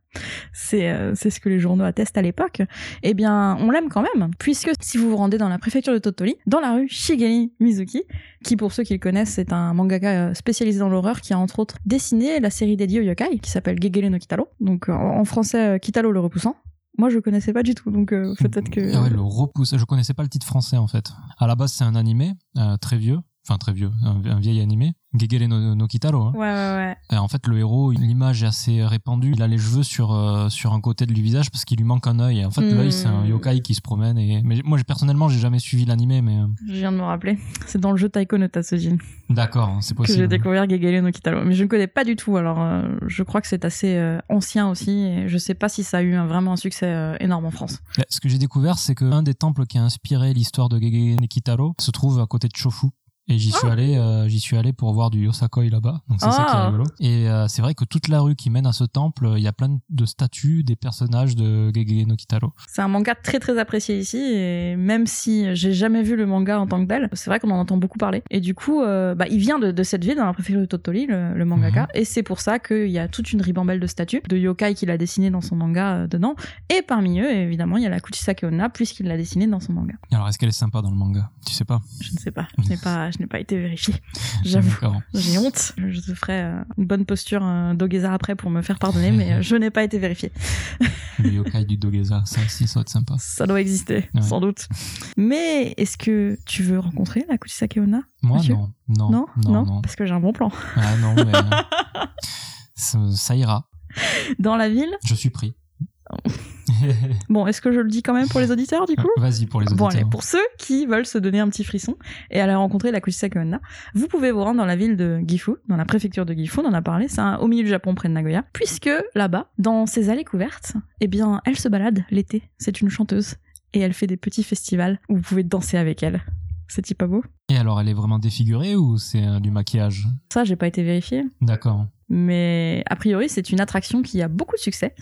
C'est euh, c'est ce que les journaux attestent à l'époque eh bien, on l'aime quand même, puisque si vous vous rendez dans la préfecture de Tottori, dans la rue Shigeri Mizuki, qui pour ceux qui le connaissent, c'est un mangaka euh, spécialisé dans l'horreur qui a entre autres dessiné la série dédiée au yokai, qui s'appelle Gegele no Kitaro, donc euh, en français Kitaro le repoussant. Moi, je connaissais pas du tout, donc peut-être que... Ah ouais, le repousse. Je connaissais pas le titre français en fait. À la base, c'est un animé très vieux, enfin très vieux, un, un vieil animé, Gegele no, no Kitaro. hein. Ouais, ouais, ouais. Et en fait, le héros, l'image est assez répandue. Il a les cheveux sur euh, sur un côté du visage parce qu'il lui manque un œil. En fait, Hmm. l'œil, c'est un yokai qui se promène. Et mais moi, personnellement, j'ai jamais suivi l'animé, mais euh, Je viens de me rappeler. C'est dans le jeu Taiko no Tatsujin d'accord, hein, c'est que j'ai possible. découvert Gegele no Kitaro. Mais je ne connais pas du tout, alors euh, je crois que c'est assez euh, ancien aussi, et je sais pas si ça a eu un- vraiment un succès énorme en France. Ce que j'ai découvert, c'est qu'un des temples qui a inspiré l'histoire de Gegele no Kitaro se trouve à côté de Chofu. Et j'y suis allé, euh, j'y suis allé pour voir du Yosakoi là-bas. Donc c'est ça qui est Ah. rigolo. Et euh, c'est vrai que toute la rue qui mène à ce temple, il y a plein de statues des personnages de Gegele no Kitaro. C'est un manga très très apprécié ici et même si j'ai jamais vu le manga en tant que tel, c'est vrai qu'on en entend beaucoup parler. Et du coup, euh, bah, il vient de, de cette ville dans la préfecture de Tottori, le, le mangaka, Mhm. et c'est pour ça qu'il y a toute une ribambelle de statues de yokai qu'il a dessiné dans son manga dedans. Et parmi eux, évidemment, il y a la Kuchisake Onna puisqu'il l'a dessiné dans son manga. Alors est-ce qu'elle est sympa dans le manga? Tu sais pas? Je ne sais pas, je n'ai pas, je n'ai pas été vérifié. J'avoue. J'ai honte. Je te ferai euh, une bonne posture euh, d'Ogeza après pour me faire pardonner, mais euh, je n'ai pas été vérifié. Le yokai du Dogeza, ça aussi, ça va être sympa. Ça doit exister, Ouais. sans doute. Mais est-ce que tu veux rencontrer la Kuchisake Moi, non. Non, non, non, non? Parce que j'ai un bon plan. Ah non, mais ça, ça ira. Dans la ville, Je suis pris. Bon, est-ce que je le dis quand même pour les auditeurs du coup Vas-y pour les Bon, auditeurs. allez, pour ceux qui veulent se donner un petit frisson et aller rencontrer la Onna, vous pouvez vous rendre dans la ville de Gifu, dans la préfecture de Gifu, on en a parlé, c'est au milieu du Japon, près de Nagoya, puisque là-bas, dans ces allées couvertes, eh bien, elle se balade l'été, c'est une chanteuse, et elle fait des petits festivals où vous pouvez danser avec elle. C'est-il pas beau? Et alors, elle est vraiment défigurée ou c'est euh, du maquillage? Ça, j'ai pas été vérifié, D'accord, mais a priori, c'est une attraction qui a beaucoup de succès.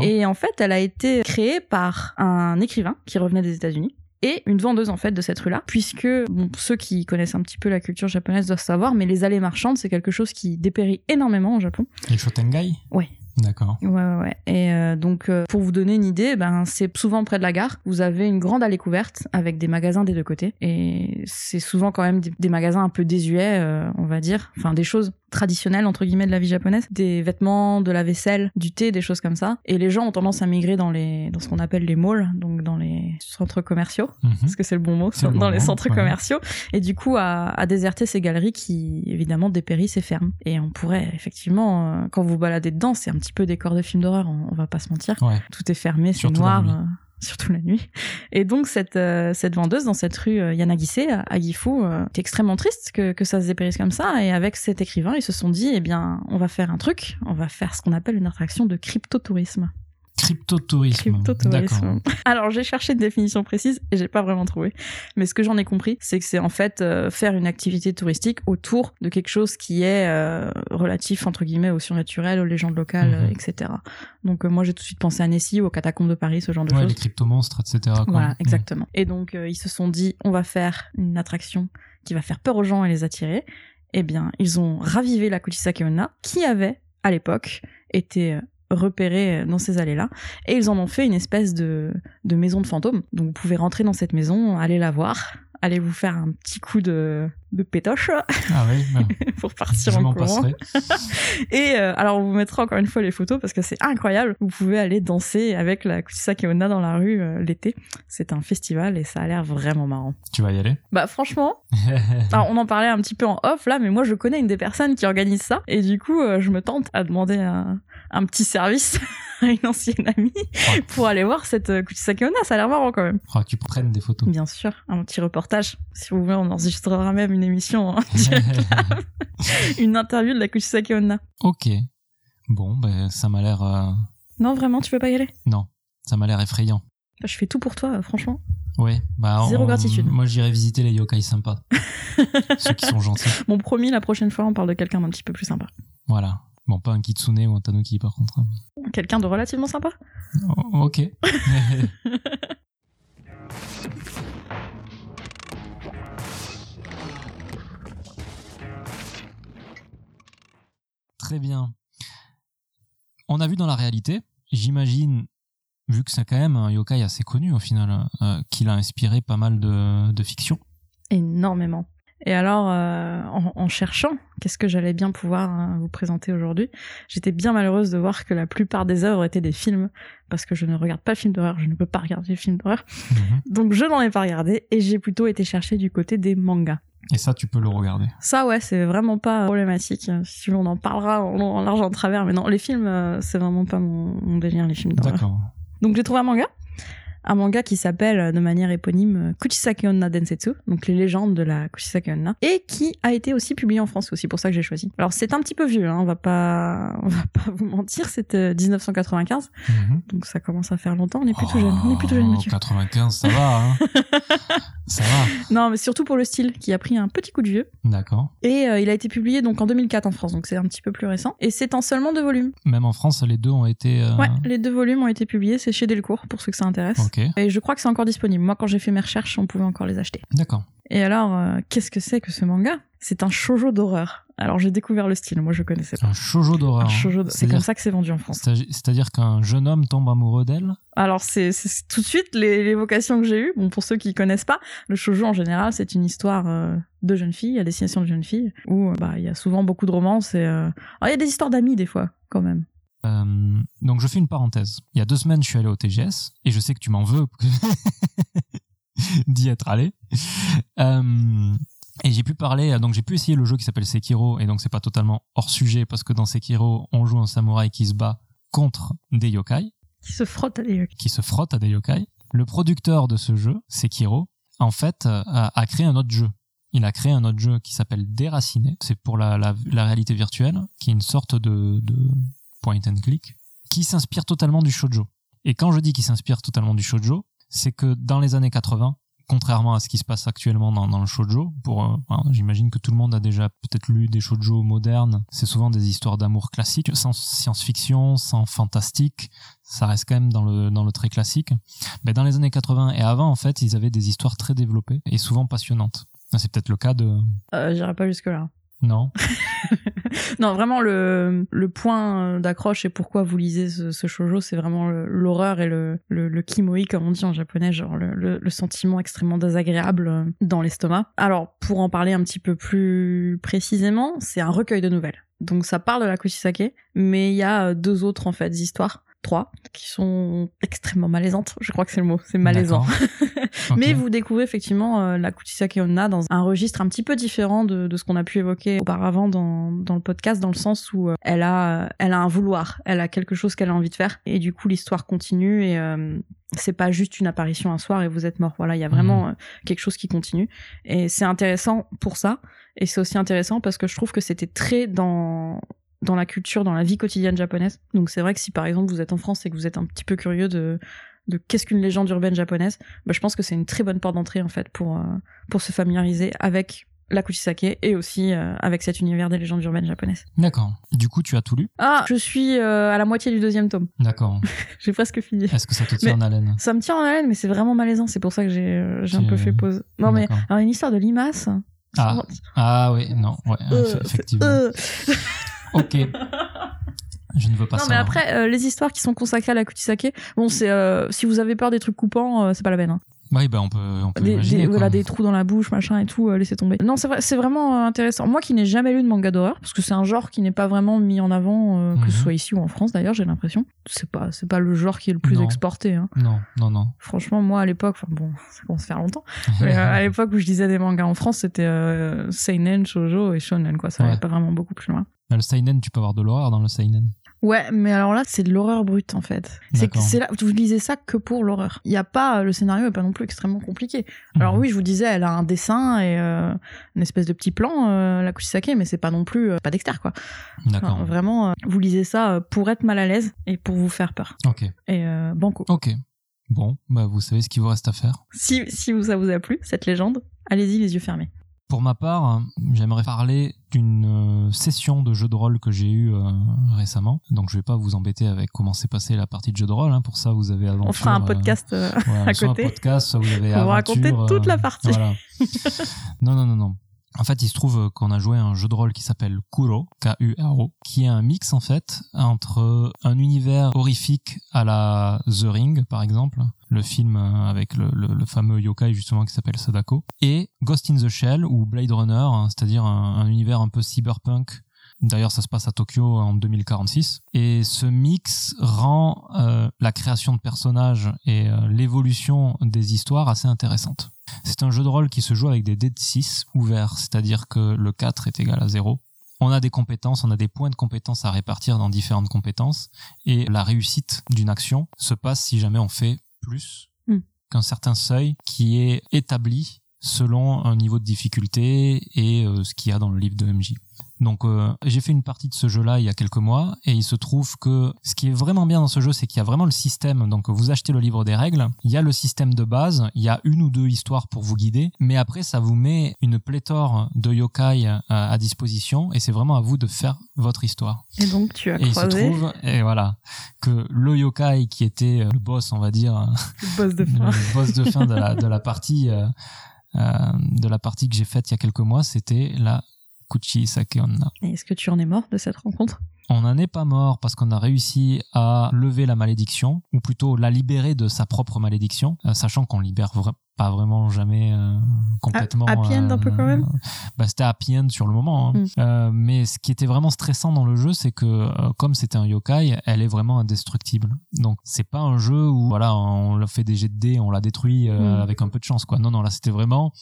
Et en fait, elle a été créée par un écrivain qui revenait des États-Unis et une vendeuse en fait de cette rue-là, puisque bon, ceux qui connaissent un petit peu la culture japonaise doivent savoir, mais les allées marchandes c'est quelque chose qui dépérit énormément au Japon. Les Shotengai? Ouais. D'accord. Ouais, ouais, ouais. Et euh, donc, euh, pour vous donner une idée, ben, c'est souvent près de la gare. Vous avez une grande allée couverte avec des magasins des deux côtés. Et c'est souvent quand même des, des magasins un peu désuets, euh, on va dire. Enfin, des choses traditionnelles, entre guillemets, de la vie japonaise. Des vêtements, de la vaisselle, du thé, des choses comme ça. Et les gens ont tendance à migrer dans, les, dans ce qu'on appelle les malls, donc dans les centres commerciaux. Mhm. Est-ce que c'est le bon mot le Dans bon les centres ouais. commerciaux. Et du coup, à, à déserter ces galeries qui, évidemment, dépérissent et ferment. Et on pourrait, effectivement, euh, quand vous baladez dedans, c'est un petit peu décor de film d'horreur, on, on va pas se mentir. Ouais. Tout est fermé, c'est noir. Euh, Surtout la nuit. Et donc, cette, euh, cette vendeuse dans cette rue euh, Yanagise, à, à Gifu, euh, extrêmement triste que, que ça se dépérisse comme ça. Et avec cet écrivain, ils se sont dit, eh bien, on va faire un truc, on va faire ce qu'on appelle une attraction de cryptotourisme. Cryptotourisme. Cryptotourisme. Alors j'ai cherché une définition précise et j'ai pas vraiment trouvé. Mais ce que j'en ai compris, c'est que c'est en fait euh, faire une activité touristique autour de quelque chose qui est euh, relatif entre guillemets aux surnaturels, aux légendes locales, Mhm. euh, etc. Donc euh, moi j'ai tout de suite pensé à Nessie, aux catacombes de Paris, ce genre de Ouais, choses. les cryptomonstres, etc. quoi. Voilà, Mm. exactement. Et donc ils se sont dit, on va faire une attraction qui va faire peur aux gens et les attirer. Eh bien, ils ont ravivé la Onna, qui avait, à l'époque, été euh, repérée dans ces allées-là. Et ils en ont fait une espèce de, de maison de fantôme. Donc vous pouvez rentrer dans cette maison, aller la voir, aller vous faire un petit coup de, de pétoche Ah oui, pour partir en courant. Et euh, alors, on vous mettra encore une fois les photos parce que c'est incroyable. Vous pouvez aller danser avec la Kuchisake Onna dans la rue euh, l'été. C'est un festival et ça a l'air vraiment marrant. Tu vas y aller? Bah franchement, alors on en parlait un petit peu en off là, mais moi je connais une des personnes qui organise ça et du coup euh, je me tente à demander un, un petit service à une ancienne amie pour aller voir cette Kuchisake Onna. Ça a l'air marrant quand même. Que tu prennes des photos. Bien sûr, un petit reportage. Si vous voulez, on enregistrera même une émission, en direct, une interview de la Kuchisake Onna. ok. Bon, ben ça m'a l'air. euh, Non, vraiment, tu veux pas y aller? Non, ça m'a l'air effrayant. Bah, Je fais tout pour toi, franchement. Ouais, bah. Zéro on- gratitude. Moi, j'irai visiter les yokai sympas. Ceux qui sont gentils. Bon, promis, la prochaine fois, on parle de quelqu'un d'un petit peu plus sympa. Voilà. Bon, pas un kitsune ou un tanuki par contre. hein. Quelqu'un de relativement sympa? O- ok. Très bien. On a vu dans la réalité, j'imagine, vu que c'est quand même un yokai assez connu au final, euh, qu'il a inspiré pas mal de, de fiction. Énormément. Et alors, euh, en, en cherchant, qu'est-ce que j'allais bien pouvoir euh, vous présenter aujourd'hui J'étais bien malheureuse de voir que la plupart des œuvres étaient des films, parce que je ne regarde pas le film d'horreur, je ne peux pas regarder le film d'horreur. Mhm. Donc je n'en ai pas regardé, et j'ai plutôt été chercher du côté des mangas. Et ça, tu peux le regarder. Ça, ouais, c'est vraiment pas problématique. Si tu veux, on en parlera en, large, en travers, mais non, les films, euh, c'est vraiment pas mon, mon délire, les films d'horreur. D'accord. Donc j'ai trouvé un manga, un manga qui s'appelle euh, de manière éponyme euh, Kuchisake Onna Densetsu, donc les légendes de la Kuchisake Onna, et qui a été aussi publié en France, c'est aussi pour ça que j'ai choisi. Alors c'est un petit peu vieux, hein, on va pas, on va pas vous mentir, c'était 1995, Mhm. donc ça commence à faire longtemps. On est plutôt jeune, on est plutôt jeune, Oh, Mathieu. 95, ça va, hein Ça va. Non, mais surtout pour le style qui a pris un petit coup de vieux, D'accord. et euh, il a été publié donc en 2004 en France, donc c'est un petit peu plus récent, et c'est en seulement deux volumes. Même en France, les deux ont été. euh, Ouais, les deux volumes ont été publiés, c'est chez Delcourt pour ceux que ça intéresse. Et je crois que c'est encore disponible. Moi, quand j'ai fait mes recherches, on pouvait encore les acheter. D'accord. Et alors, euh, qu'est-ce que c'est que ce manga? C'est un shoujo d'horreur. Alors, j'ai découvert le style, moi je connaissais pas. Un shoujo d'horreur. C'est comme ça que c'est vendu en France. c'est- C'est-à-dire qu'un jeune homme tombe amoureux d'elle? Alors, c'est tout de suite les- l'évocation que j'ai eue. Bon, pour ceux qui connaissent pas, le shoujo en général, c'est une histoire euh, de jeunes filles, à destination de jeunes filles, où euh, bah il y a souvent beaucoup de romances et euh... alors, il y a des histoires d'amis des fois, quand même. Euh, donc je fais une parenthèse. Il y a deux semaines, je suis allé au TGS et je sais que tu m'en veux d'y être allé. Euh, et j'ai pu parler, donc j'ai pu essayer le jeu qui s'appelle Sekiro et donc c'est pas totalement hors sujet parce que dans Sekiro, on joue un samouraï qui se bat contre des yokai. Qui se frotte à des yokai. qui se frotte à des yokai. Le producteur de ce jeu, Sekiro, en fait, euh, a, a créé un autre jeu. Il a créé un autre jeu qui s'appelle Déraciné. C'est pour la, la, la réalité virtuelle, qui est une sorte de, de point and click, qui s'inspire totalement du shoujo. Et quand je dis qu'il s'inspire totalement du shoujo, c'est que dans les années 80, contrairement à ce qui se passe actuellement dans, le shoujo, pour, euh, j'imagine que tout le monde a déjà peut-être lu des shoujo modernes. C'est souvent des histoires d'amour classiques, sans science-fiction, sans fantastique. Ça reste quand même dans le, dans le très classique. Mais dans les années 80 et avant, en fait, ils avaient des histoires très développées et souvent passionnantes. C'est peut-être le cas de... Euh, J'irai pas jusque-là. Non non, vraiment, le, le point d'accroche et pourquoi vous lisez ce, ce shoujo, c'est vraiment l'horreur et le, le, le kimoi, comme on dit en japonais, genre le, le, le sentiment extrêmement désagréable dans l'estomac. Alors, pour en parler un petit peu plus précisément, c'est un recueil de nouvelles. Donc, ça parle de la Kushisake, mais il y a deux autres, en fait, histoires. Trois, qui sont extrêmement malaisantes. Je crois que c'est le mot, c'est malaisant. Mais vous découvrez effectivement euh, la Kuchisake Onna dans un registre un petit peu différent de, de ce qu'on a pu évoquer auparavant dans, dans le podcast, dans le sens où euh, elle a, euh, elle a un vouloir, elle a quelque chose qu'elle a envie de faire, et du coup l'histoire continue et euh, c'est pas juste une apparition un soir et vous êtes mort. Voilà, il y a vraiment euh, quelque chose qui continue et c'est intéressant pour ça. Et c'est aussi intéressant parce que je trouve que c'était très dans dans la culture, dans la vie quotidienne japonaise. Donc c'est vrai que si par exemple vous êtes en France et que vous êtes un petit peu curieux de de qu'est-ce qu'une légende urbaine japonaise, bah, je pense que c'est une très bonne porte d'entrée en fait pour euh, pour se familiariser avec la Kuchisake et aussi euh, avec cet univers des légendes urbaines japonaises. D'accord. Du coup, tu as tout lu? Ah, je suis euh, à la moitié du deuxième tome. D'accord. J'ai presque fini. Est-ce que ça te tient Mais- en haleine? Ça me tient en haleine, mais c'est vraiment malaisant. C'est pour ça que j'ai euh, un peu fait pause. Non mais alors une histoire de limace. Ah, ah oui, non, ouais, eff- effectivement. euh. Ok. Je ne veux pas Non mais savoir. après euh, les histoires qui sont consacrées à la Kuchisake, bon c'est euh, si vous avez peur des trucs coupants, euh, c'est pas la peine. hein. Oui, bah on peut, on peut des, imaginer. des- quoi. voilà, des trous dans la bouche, machin et tout, laissez tomber. Non, c'est vrai, c'est vraiment intéressant. Moi qui n'ai jamais lu de manga d'horreur, parce que c'est un genre qui n'est pas vraiment mis en avant, que ce Mhm. soit ici ou en France d'ailleurs, j'ai l'impression. C'est pas, c'est pas le genre qui est le plus Non. exporté. Hein. Non, non, non. Franchement, moi à l'époque, enfin bon, ça commence à faire longtemps, mais à l'époque où je lisais des mangas en France, c'était seinen, shoujo et shonen, quoi. Ça Ouais. allait pas vraiment beaucoup plus loin. Le seinen, tu peux avoir de l'horreur dans le seinen. Ouais, mais alors là, c'est de l'horreur brute en fait. C'est que c'est là, vous lisez ça que pour l'horreur. Il y a pas, le scénario est pas non plus extrêmement compliqué. Alors Mhm. oui, je vous disais, elle a un dessin et euh, une espèce de petit plan, euh, la Kushisake, mais c'est pas non plus, euh, pas Dexter quoi. D'accord. Enfin, vraiment, euh, vous lisez ça euh, pour être mal à l'aise et pour vous faire peur. Ok. Et euh, banco. Ok. Bon, bah vous savez ce qu'il vous reste à faire. Si, si ça vous a plu, cette légende, allez-y les yeux fermés. Pour ma part, j'aimerais parler d'une euh, session de jeu de rôle que j'ai eue euh, récemment. Donc je vais pas vous embêter avec comment s'est passée la partie de jeu de rôle. hein. Pour ça, vous avez aventure. On fera un euh, podcast. euh, à côté. un podcast, vous avez vous aventure, raconter toute euh, la partie. Voilà. non, non, non, non. En fait, il se trouve qu'on a joué un jeu de rôle qui s'appelle Kuro, K-U-R-O, qui est un mix en fait entre un univers horrifique à la The Ring, par exemple, le film avec le, fameux yokai justement qui s'appelle Sadako, et Ghost in the Shell ou Blade Runner, hein, c'est-à-dire un univers un peu cyberpunk. D'ailleurs, ça se passe à Tokyo en 2046. Et ce mix rend euh, la création de personnages et euh, l'évolution des histoires assez intéressante. C'est un jeu de rôle qui se joue avec des dés de 6 ouverts, c'est-à-dire que le 4 est égal à 0. On a des compétences, on a des points de compétences à répartir dans différentes compétences, et la réussite d'une action se passe si jamais on fait plus Mm. qu'un certain seuil qui est établi selon un niveau de difficulté et euh, ce qu'il y a dans le livre de MJ. Donc euh, j'ai fait une partie de ce jeu-là il y a quelques mois et il se trouve que ce qui est vraiment bien dans ce jeu, c'est qu'il y a vraiment le système. Donc vous achetez le livre des règles, il y a le système de base, il y a une ou deux histoires pour vous guider, mais après ça vous met une pléthore de yokai euh, à disposition et c'est vraiment à vous de faire votre histoire. Et donc tu as Et il se croisé trouve, et voilà, que le yokai qui était euh, le boss, on va dire, le boss de fin. le boss de fin de la, de la partie euh, de la partie que j'ai faite il y a quelques mois, c'était la Kuchi Sakeonna. Et Est-ce que tu en es mort de cette rencontre? On n'en est pas mort parce qu'on a réussi à lever la malédiction, ou plutôt la libérer de sa propre malédiction, euh, sachant qu'on libère vra- pas vraiment jamais euh, complètement. happy end un peu quand même? Bah, C'était happy end sur le moment. hein. Mm. Euh, mais ce qui était vraiment stressant dans le jeu, c'est que euh, comme c'était un yokai, elle est vraiment indestructible. Donc c'est pas un jeu où voilà on fait des jets de dés, on l'a détruit euh, Mm. avec un peu de chance. quoi. Non, non, là c'était vraiment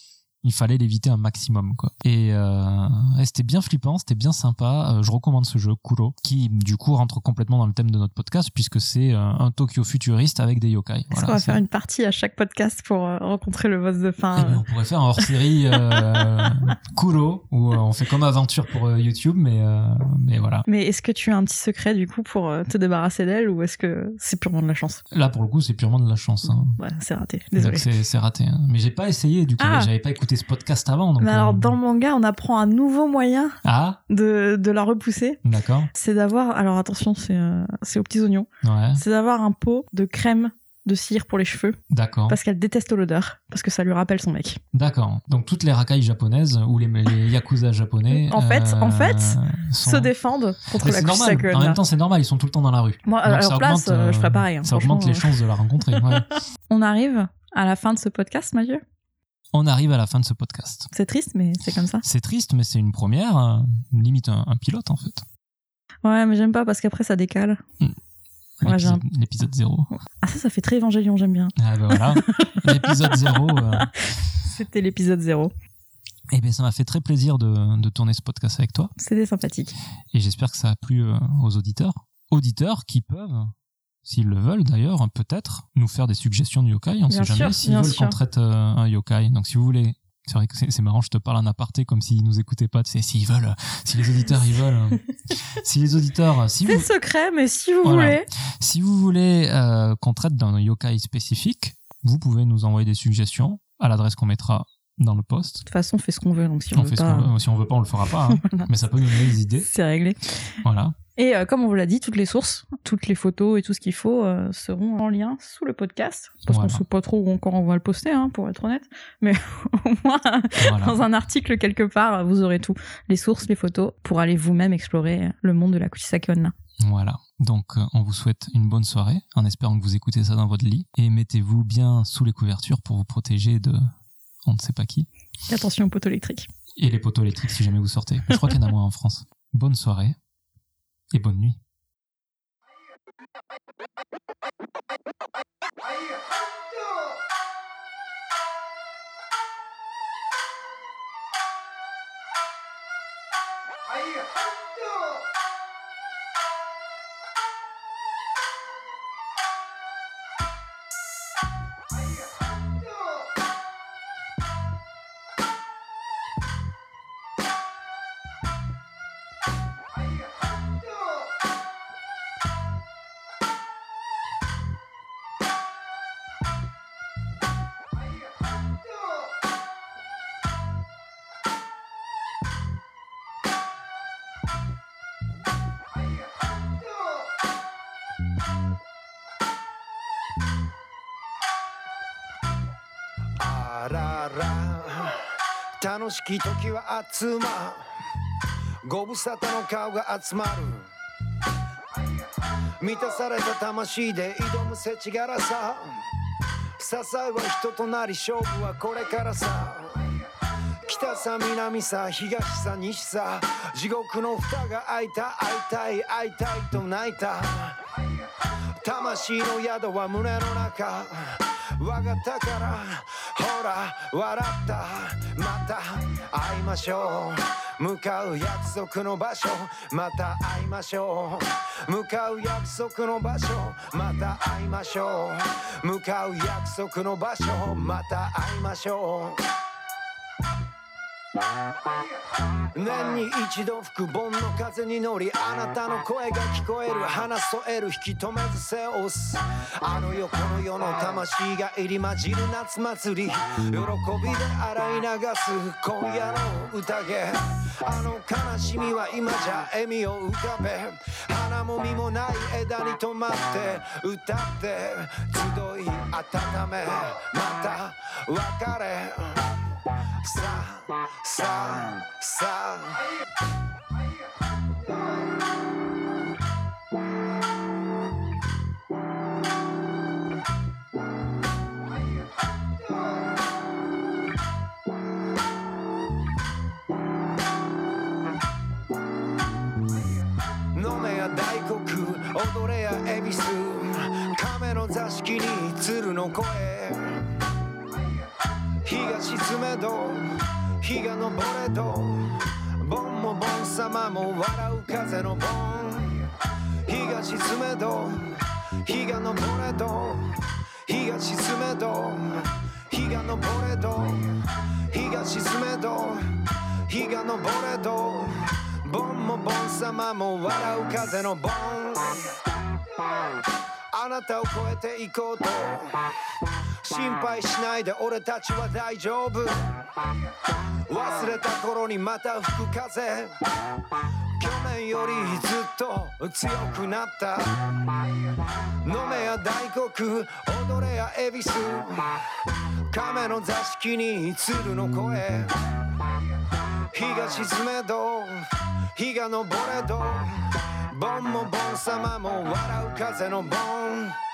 il fallait l'éviter un maximum quoi. Et, euh, et c'était bien flippant, c'était bien sympa. Euh, je recommande ce jeu Kuro, qui du coup rentre complètement dans le thème de notre podcast puisque c'est euh, un Tokyo futuriste avec des yokai. Est-ce Voilà, qu'on va faire une partie à chaque podcast pour euh, rencontrer le boss de fin Eh ben, on pourrait faire un hors-série euh, Kuro où on fait comme aventure pour YouTube, mais euh, mais voilà. Mais est-ce que tu as un petit secret du coup pour te débarrasser d'elle ou est-ce que c'est purement de la chance? Là pour le coup c'est purement de la chance. Hein. Ouais, c'est raté. Désolé. C'est raté. hein. Mais j'ai pas essayé du coup. Ah. J'avais pas écouté ce podcast avant. Donc, Mais alors, euh, dans le manga, on apprend un nouveau moyen Ah de, de la repousser. d'accord. C'est d'avoir, alors attention, c'est euh, aux petits oignons, Ouais. c'est d'avoir un pot de crème de cire pour les cheveux D'accord. parce qu'elle déteste l'odeur, parce que ça lui rappelle son mec. D'accord. Donc toutes les racailles japonaises ou les, les yakuza japonais. En fait- en fait, sont- Se défendent contre Mais la normal. En même temps, c'est normal. Ils sont tout le temps dans la rue. Moi, à leur place, augmente, euh, je ferais pareil. hein, ça augmente les chances de la rencontrer. ouais. On arrive à la fin de ce podcast, Mathieu? On arrive à la fin de ce podcast. C'est triste, mais c'est comme ça. C'est triste, mais c'est une première, euh, limite un, un pilote en fait. Ouais, mais j'aime pas parce qu'après ça décale. Ouais, j'ai L'épisode l'épisode 0. Ah ça, ça fait très évangélion, j'aime bien. Ah ben voilà. L'épisode 0. euh, C'était l'épisode 0. eh ben ça m'a fait très plaisir de, de tourner ce podcast avec toi. C'était sympathique. Et j'espère que ça a plu euh, aux auditeurs. Auditeurs qui peuvent, s'ils le veulent d'ailleurs, peut-être nous faire des suggestions de yokai. On Bien sait jamais s'ils veulent qu'on traite euh, un yokai. Donc si vous voulez. C'est vrai que c'est marrant, je te parle en aparté comme s'ils nous écoutaient pas. Tu sais, s'ils veulent, euh, si les auditeurs ils veulent, euh, si les auditeurs, euh, si C'est vous, secret, mais si vous Voilà. voulez. si vous voulez euh, qu'on traite d'un yokai spécifique, vous pouvez nous envoyer des suggestions à l'adresse qu'on mettra dans le post. De toute façon, on fait ce qu'on veut, donc si on, On veut fait pas, qu'on veut. Si on veut pas, on le fera pas. hein. Voilà. Mais ça peut nous donner des idées. c'est réglé. Voilà. Et euh, comme on vous l'a dit, toutes les sources, toutes les photos et tout ce qu'il faut euh, seront en lien sous le podcast. Parce Voilà. qu'on sait pas trop où encore on va le poster, hein, pour être honnête. Mais au moins, Voilà. dans un article quelque part, vous aurez tout. Les sources, les photos, pour aller vous-même explorer le monde de la Kuchisakon. Voilà. Donc, euh, on vous souhaite une bonne soirée en espérant que vous écoutez ça dans votre lit. Et mettez-vous bien sous les couvertures pour vous protéger de on ne sait pas qui. Et attention aux poteaux électriques. Et les poteaux électriques si jamais vous sortez. Je crois qu'il y en a moins en France. Bonne soirée et bonne nuit. あしき時は集まご無沙汰の顔が集まる満たされた魂で挑む世知辛さ支えは人となり勝負はこれからさ北さ南さ東さ西さ地獄の蓋が開いた会いたい会いたいと泣いた魂の宿は胸の中わかったからほら笑った。また会いましょう。向かう約束の場所。また会いましょう。向かう約束の場所。また会いましょう。向かう約束の場所また会いましょう。年に一度吹く盆の風に乗りあなたの声が聞こえる話し添える引き止めず背を押すあの世この世の魂が入り混じる夏祭り喜びで洗い流す今夜の宴あの悲しみは今じゃ笑みを浮かべ。花も実もない枝に止まって歌って集い温めまた別れさあさあさあ飲めや大黒踊れや恵比寿亀の座敷に鶴の声ど日が昇れどボンもボン様も笑う風のボン日が沈めど日が昇れど日が沈めど日が昇れど日が沈めど日が昇れどボンもボン様も笑う風のボンあなたを超えていこうと。心配しないで俺たちは大丈夫。忘れた頃にまた吹く風。去年よりずっと強くなった。飲めや大黒踊れや恵比寿。亀の座敷に鶴の声。日が沈めど日が昇れど。ボンもボン様も笑う風のボン